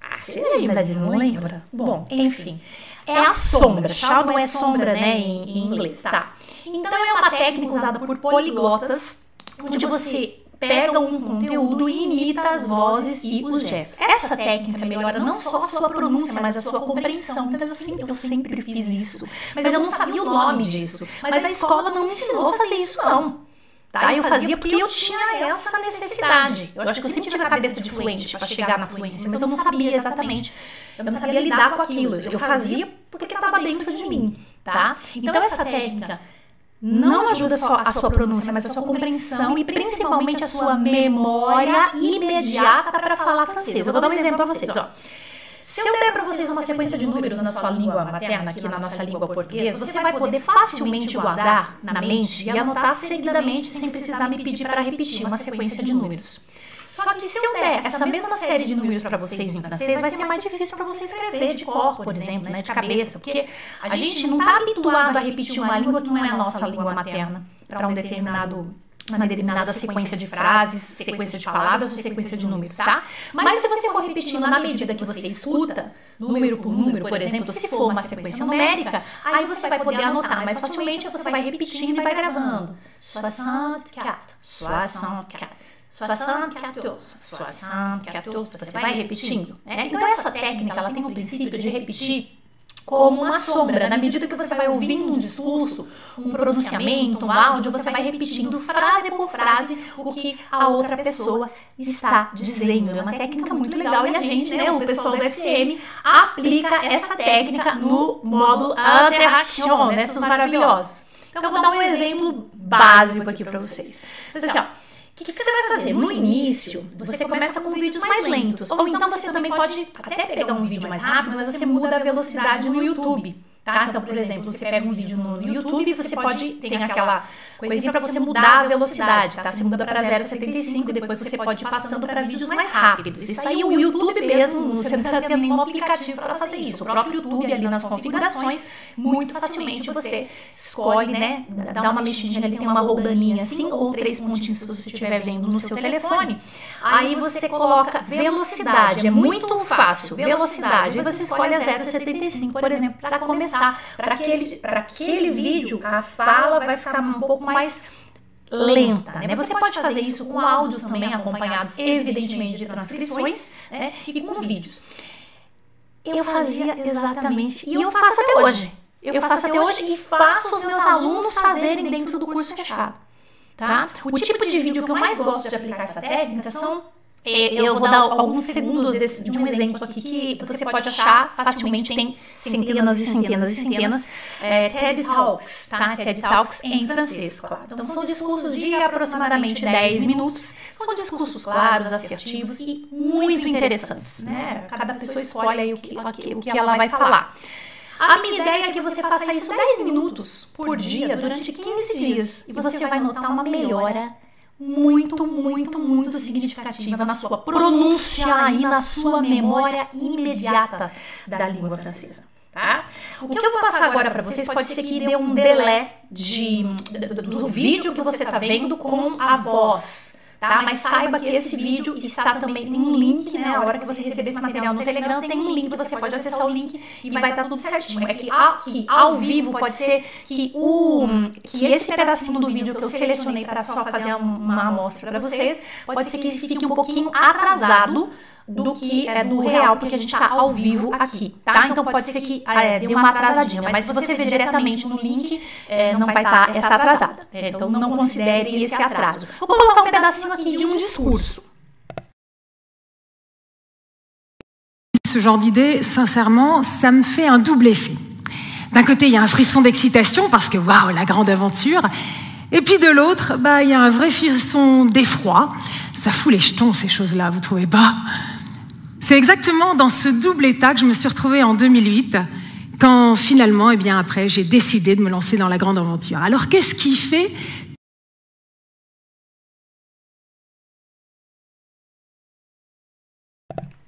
A: Ah, você lembra disso, não lembra? Bom, enfim. É a sombra. Shadow é sombra, né, em, em inglês, tá? Então é uma técnica usada por poliglotas onde você pega um conteúdo e imita as vozes e os gestos. Essa técnica melhora não só a sua pronúncia, mas a sua compreensão. Então eu sempre, eu sempre fiz isso, mas eu não sabia o nome disso. Mas a escola não me ensinou a fazer isso não. Tá? Eu fazia porque eu tinha essa necessidade. Eu acho que eu sempre tive a cabeça de fluente para chegar na fluência, mas eu não sabia exatamente. Eu não sabia lidar com aquilo. Eu fazia porque estava dentro de mim, tá? Então essa técnica não ajuda só a sua pronúncia, mas a sua compreensão e principalmente a sua memória imediata para falar francês. Eu vou dar um exemplo para vocês, ó. Se eu der para vocês uma sequência de números na sua língua materna, aqui na nossa língua portuguesa, você vai poder facilmente guardar na mente e anotar seguidamente sem precisar me pedir para repetir uma sequência de números. Só que se eu der essa mesma série de números para vocês em francês, vai ser mais difícil para você escrever de cor, por exemplo, né, de cabeça, porque a gente não está habituado a repetir uma língua que não é a nossa língua materna para um determinado uma determinada sequência de frases, sequência de palavras ou sequência de números, tá? Mas se você for repetindo na medida que você escuta, número por número, por exemplo, se for uma sequência numérica, aí você vai poder anotar mais facilmente, você vai repetindo e vai gravando. 64, 64. 74, 74, você vai repetindo. Né? Então, essa técnica ela tem o princípio de repetir como uma sombra. Na medida que você vai ouvindo um discurso, um pronunciamento, um áudio, você vai repetindo frase por frase o que a outra pessoa está dizendo. É uma técnica muito legal e a gente, né, o pessoal do FCM, aplica essa técnica no módulo interaction, né, maravilhosos. Então, eu vou dar um exemplo básico aqui para vocês. Assim, ó, o que, que, você vai fazer? No início, você começa com vídeos mais lentos. Ou então você também pode até pegar um vídeo mais rápido, mas você muda a velocidade no YouTube. Tá? Então, por exemplo, você pega um vídeo no YouTube, você pode ter aquela coisinha para você mudar a velocidade, tá? Você muda para 0,75 e depois você pode ir passando para vídeos mais rápidos. Isso aí o YouTube mesmo, você não está tendo nenhum aplicativo para fazer isso. O próprio YouTube ali nas configurações, muito facilmente você escolhe, né? Dá uma mexidinha ali, tem uma roldaninha assim, ou três pontinhos se você estiver vendo no seu telefone. Aí você coloca velocidade, é muito fácil, velocidade. Aí você escolhe a 0,75, por exemplo, para começar. Para aquele, aquele vídeo, a fala vai ficar um pouco mais lenta, né? Você pode fazer isso com áudios também acompanhados, evidentemente, de transcrições, né? E com vídeos. Eu fazia exatamente, e eu faço até hoje. Eu faço até hoje e faço os meus alunos fazerem dentro do curso fechado, tá? O tipo de vídeo que eu mais gosto de aplicar essa técnica são eu vou dar alguns segundos desse, de um exemplo aqui que você pode achar facilmente, tem centenas e centenas e centenas. É, TED Talks, tá? TED Talks em francês, claro. Então são discursos de aproximadamente 10 minutos. São discursos claros, assertivos e muito interessantes, né? Cada pessoa escolhe aí o que, o que ela vai falar. A minha ideia é que você faça isso 10 minutos por dia durante 15 dias e você vai notar uma melhora muito, muito, muito significativa na sua pronúncia e na sua memória imediata da língua francesa. Tá? O que eu vou passar agora para vocês pode ser que dê um delay de, do, do vídeo que você está vendo com a voz tá? Mas saiba que esse vídeo está também, tem um link, né? A hora que você receber esse material no Telegram, tem um link, você pode acessar o link e vai estar tudo certinho. É que aqui, ao vivo, pode ser que, o, que esse pedacinho do vídeo que eu selecionei para só fazer uma amostra para vocês, pode ser que fique um pouquinho atrasado do que é do real, porque a gente está ao vivo aqui, tá? Então pode ser que é, dê uma atrasadinha, mas se você ver diretamente no link, é, não vai estar tá essa atrasada. Então não considere esse atraso. Vou colocar um pedacinho aqui de um discurso.
B: Ce genre d'idée, sincèrement, ça me fait un double effet. D'un côté, il y a un frisson d'excitation parce que waouh, la grande aventure. Et puis de l'autre, bah, il y a un vrai frisson d'effroi. Ça fout les jetons, ces choses-là, vous trouvez pas? C'est exactement dans ce double état que je me suis retrouvée en 2008, quand finalement, et eh bien après, j'ai décidé de me lancer dans la grande aventure. Alors qu'est-ce qui fait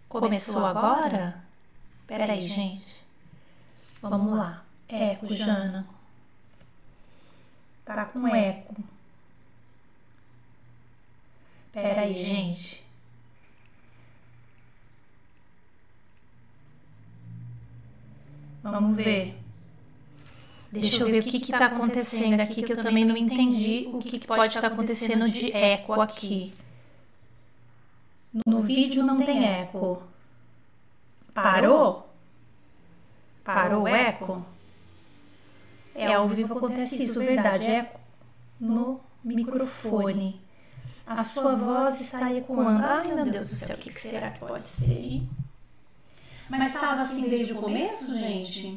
A: Começou agora? Peraí, gente. Vamos lá. Eco, Jana. Com. Peraí, gente. Vamos ver. Deixa eu ver o que está acontecendo aqui, que eu também não entendi o que, que pode estar acontecendo de eco aqui. No vídeo não tem eco. Parou? Parou o eco? É, ao vivo acontece isso, verdade. Eco no microfone. A sua voz está ecoando. Ai, meu Deus do céu, o que será que pode ser? Mas estava assim desde o começo, gente?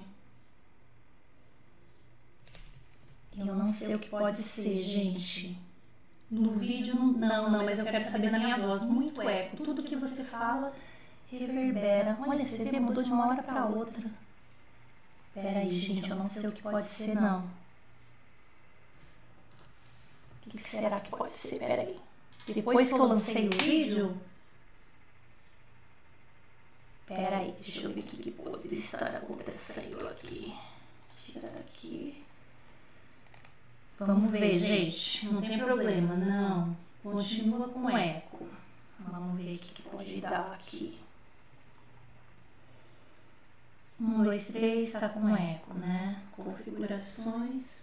A: Eu não sei o que pode ser, gente. No vídeo, não, não, não, mas eu quero saber na minha voz. Muito eco. Tudo que você fala reverbera. Olha, você vê, mudou de uma hora para outra. Peraí, gente, eu não sei o que pode ser, não. O que será que pode ser? Peraí. Depois que eu lancei o vídeo, Pera aí, deixa eu ver o que, que pode estar acontecendo aqui. Tira daqui. Vamos ver, gente. Não tem problema, não. Continua com eco. Vamos ver o que, que pode dar aqui. Um, dois, três, está com eco, né? Configurações.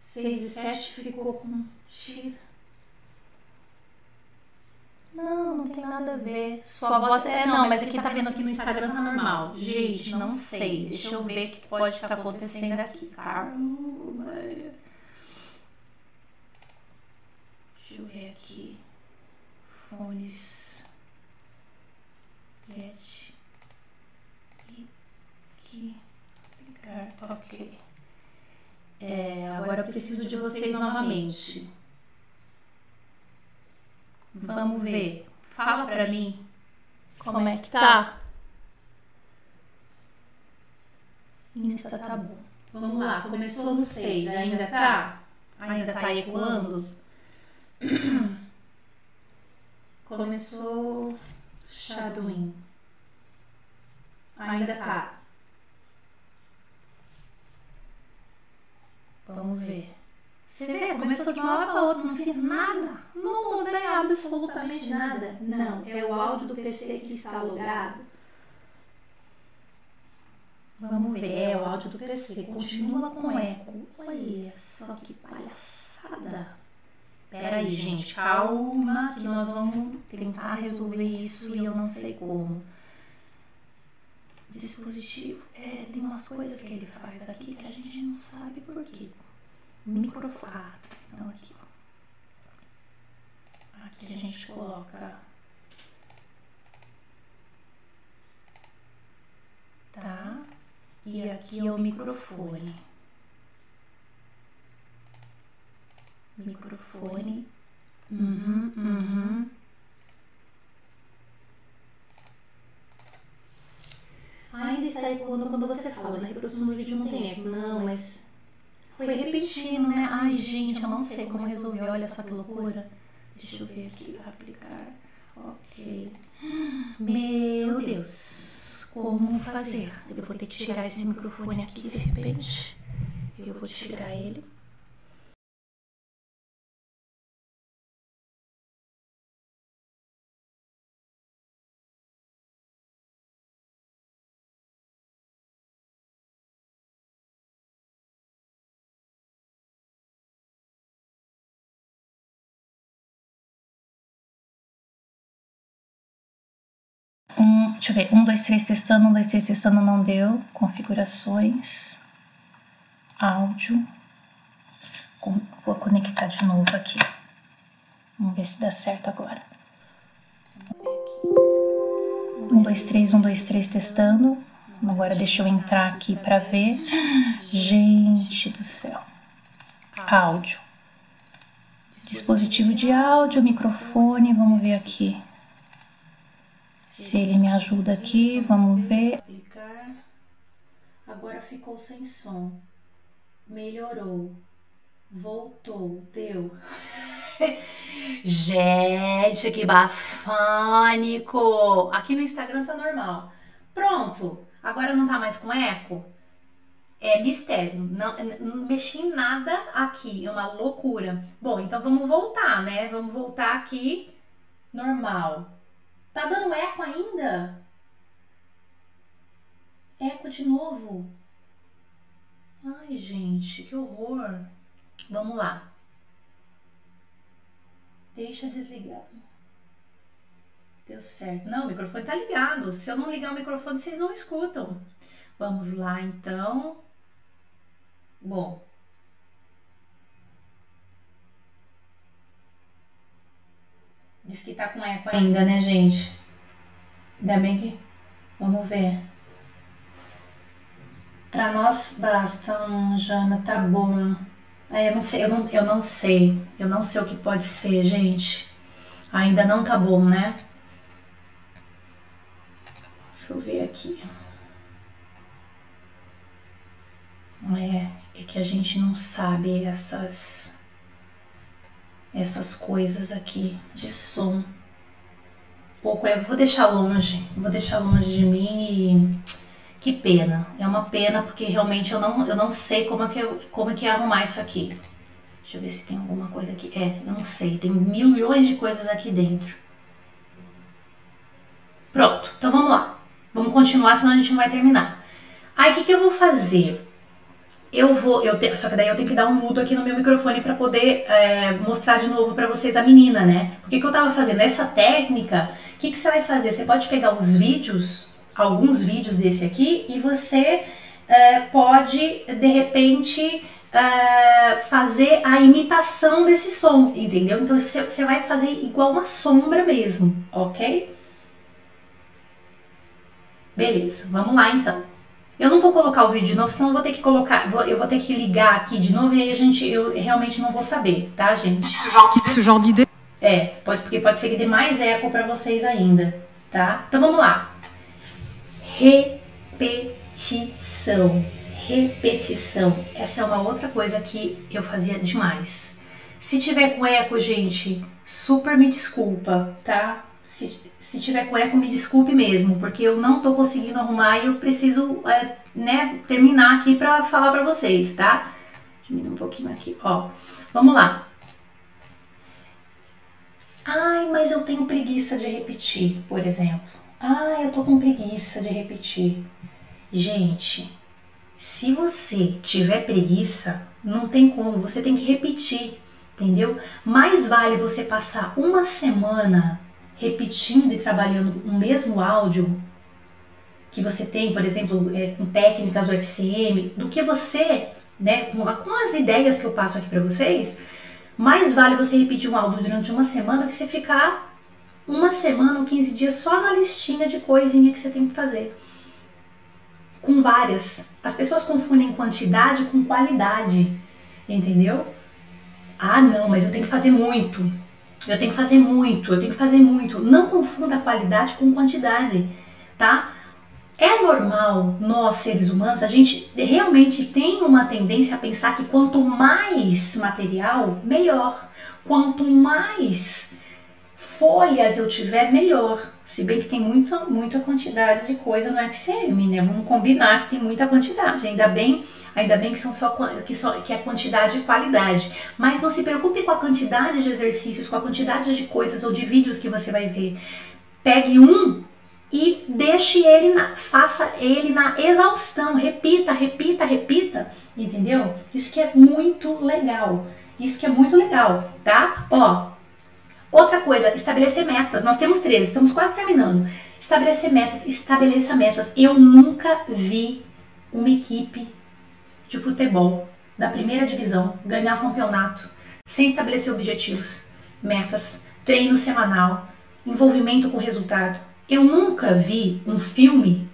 A: Seis e sete ficou com tira. Não, não tem nada a ver. Sua voz. É, não, mas aqui tá vendo aqui no Instagram tá normal. Gente, não sei. Deixa eu ver o que pode estar acontecendo aqui. Caramba. Deixa eu ver aqui. Fones. Get. Aqui. Ligar. Ok. É, agora eu preciso de vocês novamente. Vamos ver. Fala pra mim como é que tá. Insta tá bom. Vamos lá, começou no 6, ainda tá? Ainda tá ecoando? Começou shadowing. Ainda tá. Vamos ver. Você vê, começou de uma hora para outra, não fiz nada. Não mudei absolutamente nada. Não, é o áudio do PC que está logado. Vamos ver, é o áudio do PC. Continua com eco. Olha só que palhaçada. Pera aí, gente, calma, que nós vamos tentar resolver isso e eu não sei como. Dispositivo. É, tem umas coisas que ele faz aqui que a gente não sabe por quê microfone. Ah, então aqui. Aqui a gente coloca. Tá? E aqui é o microfone. Microfone. Uhum, uhum. Ainda está ecoando quando você fala, na reprodução do vídeo não tem eco. Não, mas foi repetindo, né? Ai, gente, eu não sei como resolver. Olha só que loucura. Deixa eu ver aqui, aplicar. Ok. Meu Deus, como fazer? Eu vou ter que tirar esse microfone aqui de repente. Eu vou tirar ele. Deixa eu ver, um, dois, três testando, um, dois, três testando, não deu. Configurações, áudio. Vou conectar de novo aqui. Vamos ver se dá certo agora. Um, dois, três, um, dois, três testando. Agora deixa eu entrar aqui para ver. Gente do céu. Áudio. Dispositivo de áudio, microfone, vamos ver aqui. Se ele me ajuda aqui, vamos ver. Agora ficou sem som. Melhorou. Voltou. Deu. Gente, que bafânico! Aqui no Instagram tá normal. Pronto. Agora não tá mais com eco? É mistério. Não, não mexi em nada aqui. É uma loucura. Bom, então vamos voltar, né? Vamos voltar aqui. Normal. Tá dando eco ainda? Eco de novo. Ai, gente, que horror. Vamos lá. Deixa desligar. Deu certo. Não, o microfone tá ligado. Se eu não ligar o microfone, vocês não escutam. Vamos lá, então. Bom, Diz que tá com eco ainda, né, gente? Ainda bem que. Vamos ver. Pra nós basta, Jana, tá bom. É, eu não sei, eu não, eu não sei. Eu não sei o que pode ser, gente. Ainda não tá bom, né? Deixa eu ver aqui. É, é que a gente não sabe essas essas coisas aqui de som. Pouco é, vou deixar longe, vou deixar longe de mim e que pena. É uma pena porque realmente eu não, eu não sei como é que eu, como é que é arrumar isso aqui. Deixa eu ver se tem alguma coisa aqui. É, eu não sei, tem milhões de coisas aqui dentro. Pronto, então vamos lá. Vamos continuar, senão a gente não vai terminar. Aí o que, que eu vou fazer? Eu vou, eu te, só que daí eu tenho que dar um mudo aqui no meu microfone para poder é, mostrar de novo para vocês a menina, né? Porque que eu tava fazendo essa técnica, o que, que você vai fazer? Você pode pegar os vídeos, alguns vídeos desse aqui, e você é, pode de repente é, fazer a imitação desse som, entendeu? Então você, você vai fazer igual uma sombra mesmo, ok? Beleza, vamos lá então. Eu não vou colocar o vídeo de novo, senão eu vou ter que colocar, eu vou ter que ligar aqui de novo e aí a gente, eu realmente não vou saber, tá, gente?
B: Esse genre de
A: É, pode, porque pode ser que dê mais eco para vocês ainda, tá? Então vamos lá. Repetição. Repetição. Essa é uma outra coisa que eu fazia demais. Se tiver com eco, gente, super me desculpa, tá? Se, se tiver com eco, me desculpe mesmo, porque eu não tô conseguindo arrumar e eu preciso, é, né, terminar aqui para falar para vocês, tá? Diminuir um pouquinho aqui, ó. Vamos lá. Ai, mas eu tenho preguiça de repetir, por exemplo. Ai, eu tô com preguiça de repetir. Gente, se você tiver preguiça, não tem como, você tem que repetir, entendeu? Mais vale você passar uma semana repetindo e trabalhando o mesmo áudio que você tem, por exemplo, é, com técnicas do FCM, do que você, né, com, com as ideias que eu passo aqui para vocês, mais vale você repetir um áudio durante uma semana que você ficar uma semana ou 15 dias só na listinha de coisinha que você tem que fazer. Com várias. As pessoas confundem quantidade com qualidade, entendeu? Ah, não, mas eu tenho que fazer muito. Eu tenho que fazer muito, eu tenho que fazer muito. Não confunda qualidade com quantidade, tá? É normal, nós seres humanos, a gente realmente tem uma tendência a pensar que quanto mais material, melhor. Quanto mais folhas eu tiver, melhor. Se bem que tem muita, muita quantidade de coisa no FCM, né? Vamos combinar que tem muita quantidade. Ainda bem Ainda bem que são só que, só, que é quantidade e qualidade. Mas não se preocupe com a quantidade de exercícios, com a quantidade de coisas ou de vídeos que você vai ver. Pegue um e deixe ele na, faça ele na exaustão, repita, repita, repita, entendeu? Isso que é muito legal. Isso que é muito legal, tá? Ó, Outra coisa, estabelecer metas. Nós temos três, estamos quase terminando. Estabelecer metas, estabeleça metas. Eu nunca vi uma equipe de futebol da primeira divisão ganhar um campeonato sem estabelecer objetivos, metas, treino semanal, envolvimento com resultado. Eu nunca vi um filme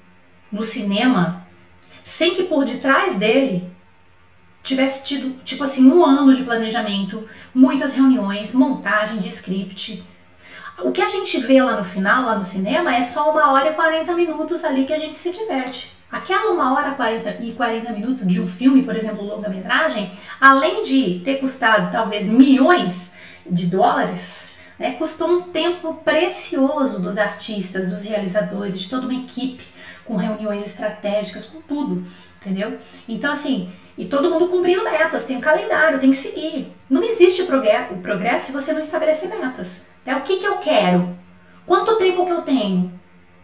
A: no cinema sem que por detrás dele tivesse tido, tipo assim, um ano de planejamento, muitas reuniões, montagem de script. O que a gente vê lá no final, lá no cinema, é só uma hora e 40 minutos ali que a gente se diverte. Aquela uma hora 40 e 40 minutos de um filme, por exemplo, longa-metragem, além de ter custado talvez milhões de dólares, né, custou um tempo precioso dos artistas, dos realizadores, de toda uma equipe, com reuniões estratégicas, com tudo, entendeu? Então, assim, e todo mundo cumprindo metas, tem um calendário, tem que seguir. Não existe o progresso se você não estabelecer metas. É o que, que eu quero? Quanto tempo que eu tenho?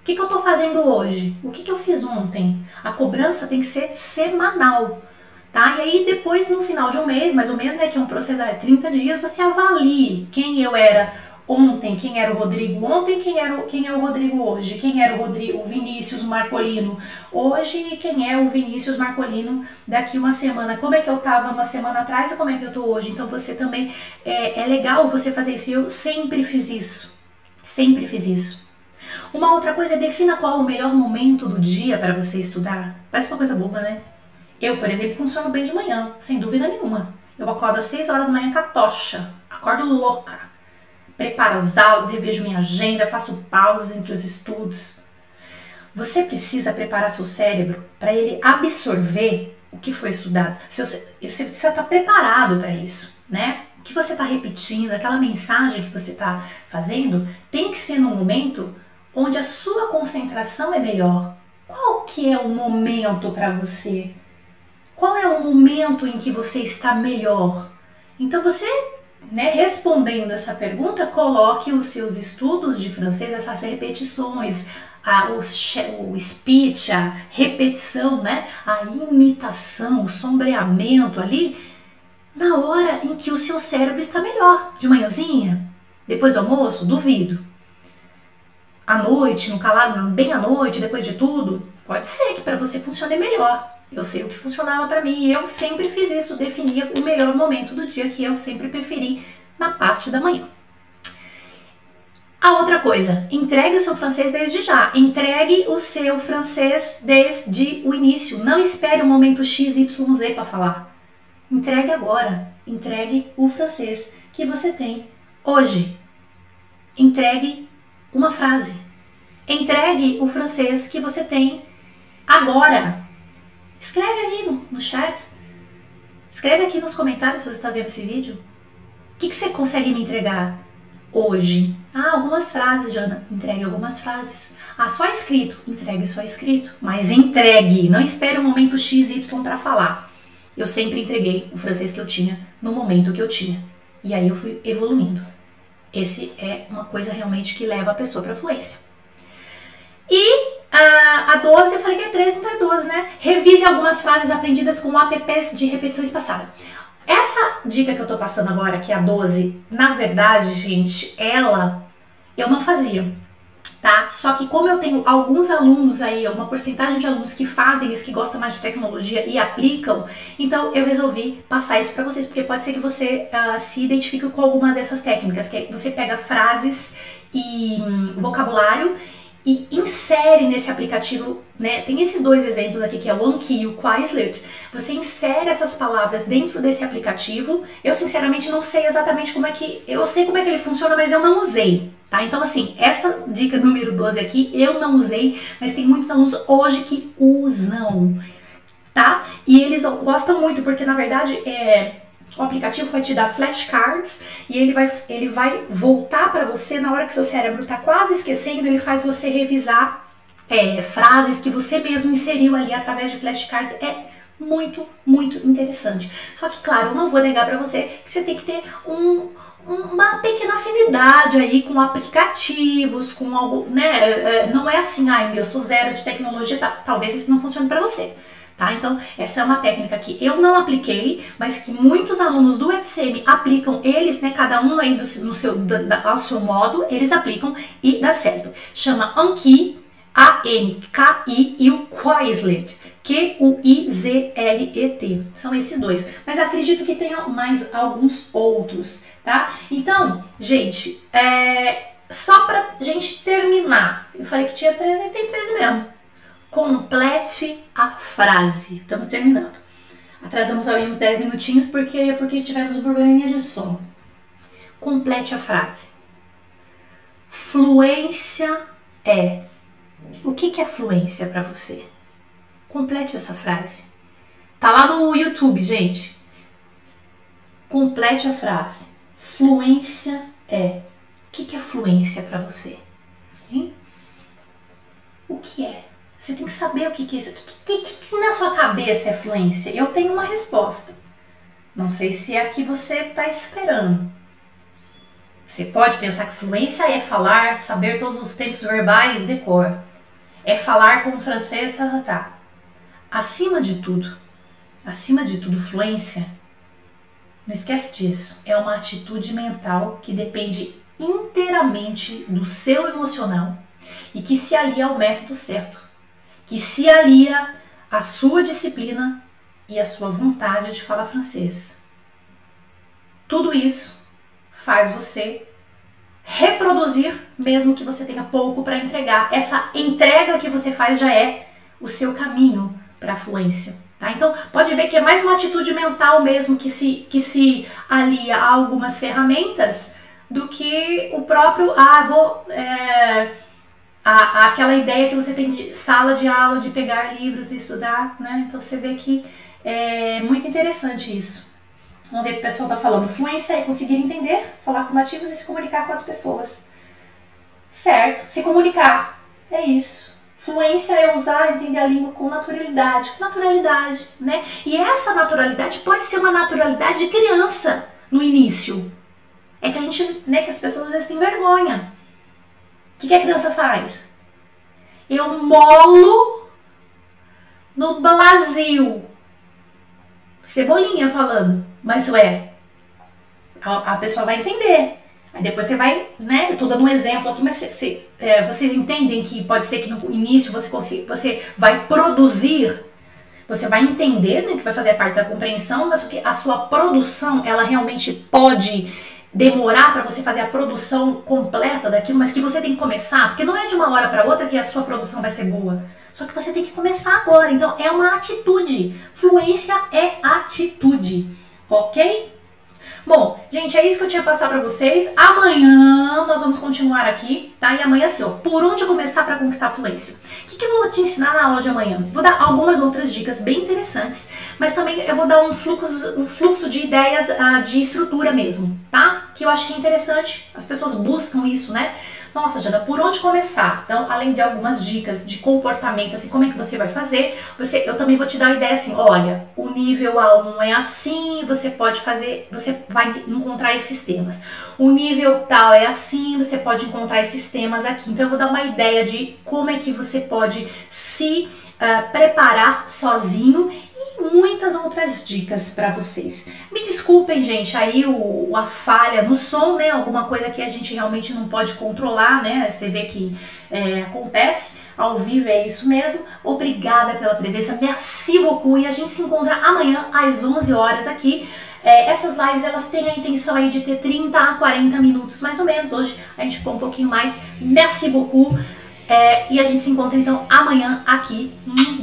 A: O que, que eu estou fazendo hoje? O que, que eu fiz ontem? A cobrança tem que ser semanal. Tá? E aí depois, no final de um mês, mais ou menos, né, que é um processo de 30 dias, você avalie quem eu era ontem, quem era o Rodrigo ontem, quem, era o, quem é o Rodrigo hoje, quem era o Rodrigo, o Vinícius Marcolino hoje e quem é o Vinícius Marcolino daqui uma semana. Como é que eu tava uma semana atrás e como é que eu tô hoje? Então você também, é, é legal você fazer isso. Eu sempre fiz isso, sempre fiz isso. Uma outra coisa é defina qual é o melhor momento do dia para você estudar. Parece uma coisa boba, né? Eu, por exemplo, funciono bem de manhã, sem dúvida nenhuma. Eu acordo às 6 horas da manhã com a tocha, acordo louca preparo as aulas, revejo minha agenda, faço pausas entre os estudos. Você precisa preparar seu cérebro para ele absorver o que foi estudado. Você, você precisa estar preparado para isso, né? O que você está repetindo, aquela mensagem que você está fazendo, tem que ser num momento onde a sua concentração é melhor. Qual que é o momento para você? Qual é o momento em que você está melhor? Então você né, respondendo essa pergunta, coloque os seus estudos de francês, essas repetições, a, o, o speech, a repetição, né, a imitação, o sombreamento ali, na hora em que o seu cérebro está melhor. De manhãzinha, depois do almoço, duvido. À noite, no calado, bem à noite, depois de tudo, pode ser que para você funcione melhor. Eu sei o que funcionava para mim e eu sempre fiz isso, definia o melhor momento do dia que eu sempre preferi na parte da manhã. A outra coisa, entregue o seu francês desde já. Entregue o seu francês desde o início. Não espere o momento XYZ para falar. Entregue agora. Entregue o francês que você tem hoje. Entregue uma frase. Entregue o francês que você tem agora. Escreve aí no, no chat. Escreve aqui nos comentários se você está vendo esse vídeo. O que, que você consegue me entregar hoje? Ah, algumas frases, Jana. Entregue algumas frases. Ah, só escrito. Entregue só escrito. Mas entregue. Não espere o momento XY para falar. Eu sempre entreguei o francês que eu tinha no momento que eu tinha. E aí eu fui evoluindo. Esse é uma coisa realmente que leva a pessoa para fluência. E a, a 12, eu falei que é 13, então é 12, né? Revise algumas frases aprendidas com apps de repetição espaçada. Essa dica que eu tô passando agora, que é a 12, na verdade, gente, ela eu não fazia, tá? Só que como eu tenho alguns alunos aí, uma porcentagem de alunos que fazem isso, que gostam mais de tecnologia e aplicam, então eu resolvi passar isso para vocês, porque pode ser que você uh, se identifique com alguma dessas técnicas, que você pega frases e um, vocabulário e insere nesse aplicativo, né? Tem esses dois exemplos aqui que é o Anki e o Quizlet. Você insere essas palavras dentro desse aplicativo. Eu sinceramente não sei exatamente como é que, eu sei como é que ele funciona, mas eu não usei, tá? Então assim, essa dica número 12 aqui eu não usei, mas tem muitos alunos hoje que usam, tá? E eles gostam muito porque na verdade é o aplicativo vai te dar flashcards e ele vai, ele vai voltar para você na hora que seu cérebro está quase esquecendo, ele faz você revisar é, frases que você mesmo inseriu ali através de flashcards. É muito, muito interessante. Só que, claro, eu não vou negar para você que você tem que ter um, uma pequena afinidade aí com aplicativos, com algo, né? É, é, não é assim, ai, eu sou zero de tecnologia, tá? talvez isso não funcione para você tá? Então, essa é uma técnica que eu não apliquei, mas que muitos alunos do FCM aplicam, eles, né, cada um aí do, no seu, ao seu modo, eles aplicam e dá certo. Chama Anki, A-N-K-I e o Quizlet, Q-U-I-Z-L-E-T. São esses dois. Mas acredito que tenha mais alguns outros, tá? Então, gente, é, só pra gente terminar, eu falei que tinha 13, tem 13 mesmo. Complete a frase. Estamos terminando. Atrasamos aí uns 10 minutinhos porque, porque tivemos um probleminha de som. Complete a frase. Fluência é. O que, que é fluência para você? Complete essa frase. Tá lá no YouTube, gente. Complete a frase. Fluência é. O que, que é fluência para você? Hein? O que é? Você tem que saber o que, que é isso. O que, que, que, na sua cabeça é fluência? Eu tenho uma resposta. Não sei se é a que você está esperando. Você pode pensar que fluência é falar, saber todos os tempos verbais de cor. É falar como francês, tá, tá, tá. Acima de tudo, acima de tudo, fluência, não esquece disso, é uma atitude mental que depende inteiramente do seu emocional e que se alia ao método certo, que se alia à sua disciplina e à sua vontade de falar francês. Tudo isso faz você reproduzir, mesmo que você tenha pouco para entregar. Essa entrega que você faz já é o seu caminho para a fluência. Tá? Então, pode ver que é mais uma atitude mental mesmo que se, que se alia a algumas ferramentas do que o próprio, ah, vou. É, a, aquela ideia que você tem de sala de aula, de pegar livros e estudar, né? Então você vê que é muito interessante isso. Vamos ver o que o pessoal está falando. Fluência é conseguir entender, falar com nativos e se comunicar com as pessoas. Certo, se comunicar. É isso. Fluência é usar, entender a língua com naturalidade. Naturalidade, né? E essa naturalidade pode ser uma naturalidade de criança no início. É que a gente, né, que as pessoas às vezes têm vergonha. O que, que a criança faz? Eu molo no Brasil. Cebolinha falando. Mas ué, a, pessoa vai entender. Aí depois você vai, né? Eu tô dando um exemplo aqui, mas cê, cê, é, vocês entendem que pode ser que no início você, consiga, você vai produzir, você vai entender, né? Que vai fazer parte da compreensão, mas que a sua produção, ela realmente pode demorar para você fazer a produção completa daquilo, mas que você tem que começar, porque não é de uma hora para outra que a sua produção vai ser boa. Só que você tem que começar agora. Então é uma atitude. Fluência é atitude ok? Bom, gente, é isso que eu tinha que passar para vocês. Amanhã nós vamos continuar aqui, tá? E amanhã assim, ó, por onde começar para conquistar a fluência? O que, que, eu vou te ensinar na aula de amanhã? Vou dar algumas outras dicas bem interessantes, mas também eu vou dar um fluxo, um fluxo de ideias uh, de estrutura mesmo, tá? Que eu acho que é interessante, as pessoas buscam isso, né? Nossa, Jana, por onde começar? Então, além de algumas dicas de comportamento, assim, como é que você vai fazer, você, eu também vou te dar uma ideia assim, olha, o nível A1 é assim, você pode fazer, você vai encontrar esses temas. O nível tal é assim, você pode encontrar esses temas aqui. Então, eu vou dar uma ideia de como é que você pode se uh, preparar sozinho muitas outras dicas para vocês. Me desculpem, gente, aí o, a falha no som, né? Alguma coisa que a gente realmente não pode controlar, né? Você vê que é, acontece ao vivo, é isso mesmo. Obrigada pela presença, merci beaucoup e a gente se encontra amanhã às 11 horas aqui. É, essas lives elas têm a intenção aí de ter 30 a 40 minutos mais ou menos. Hoje a gente ficou um pouquinho mais. Merci beaucoup. É, e a gente se encontra então amanhã aqui. Um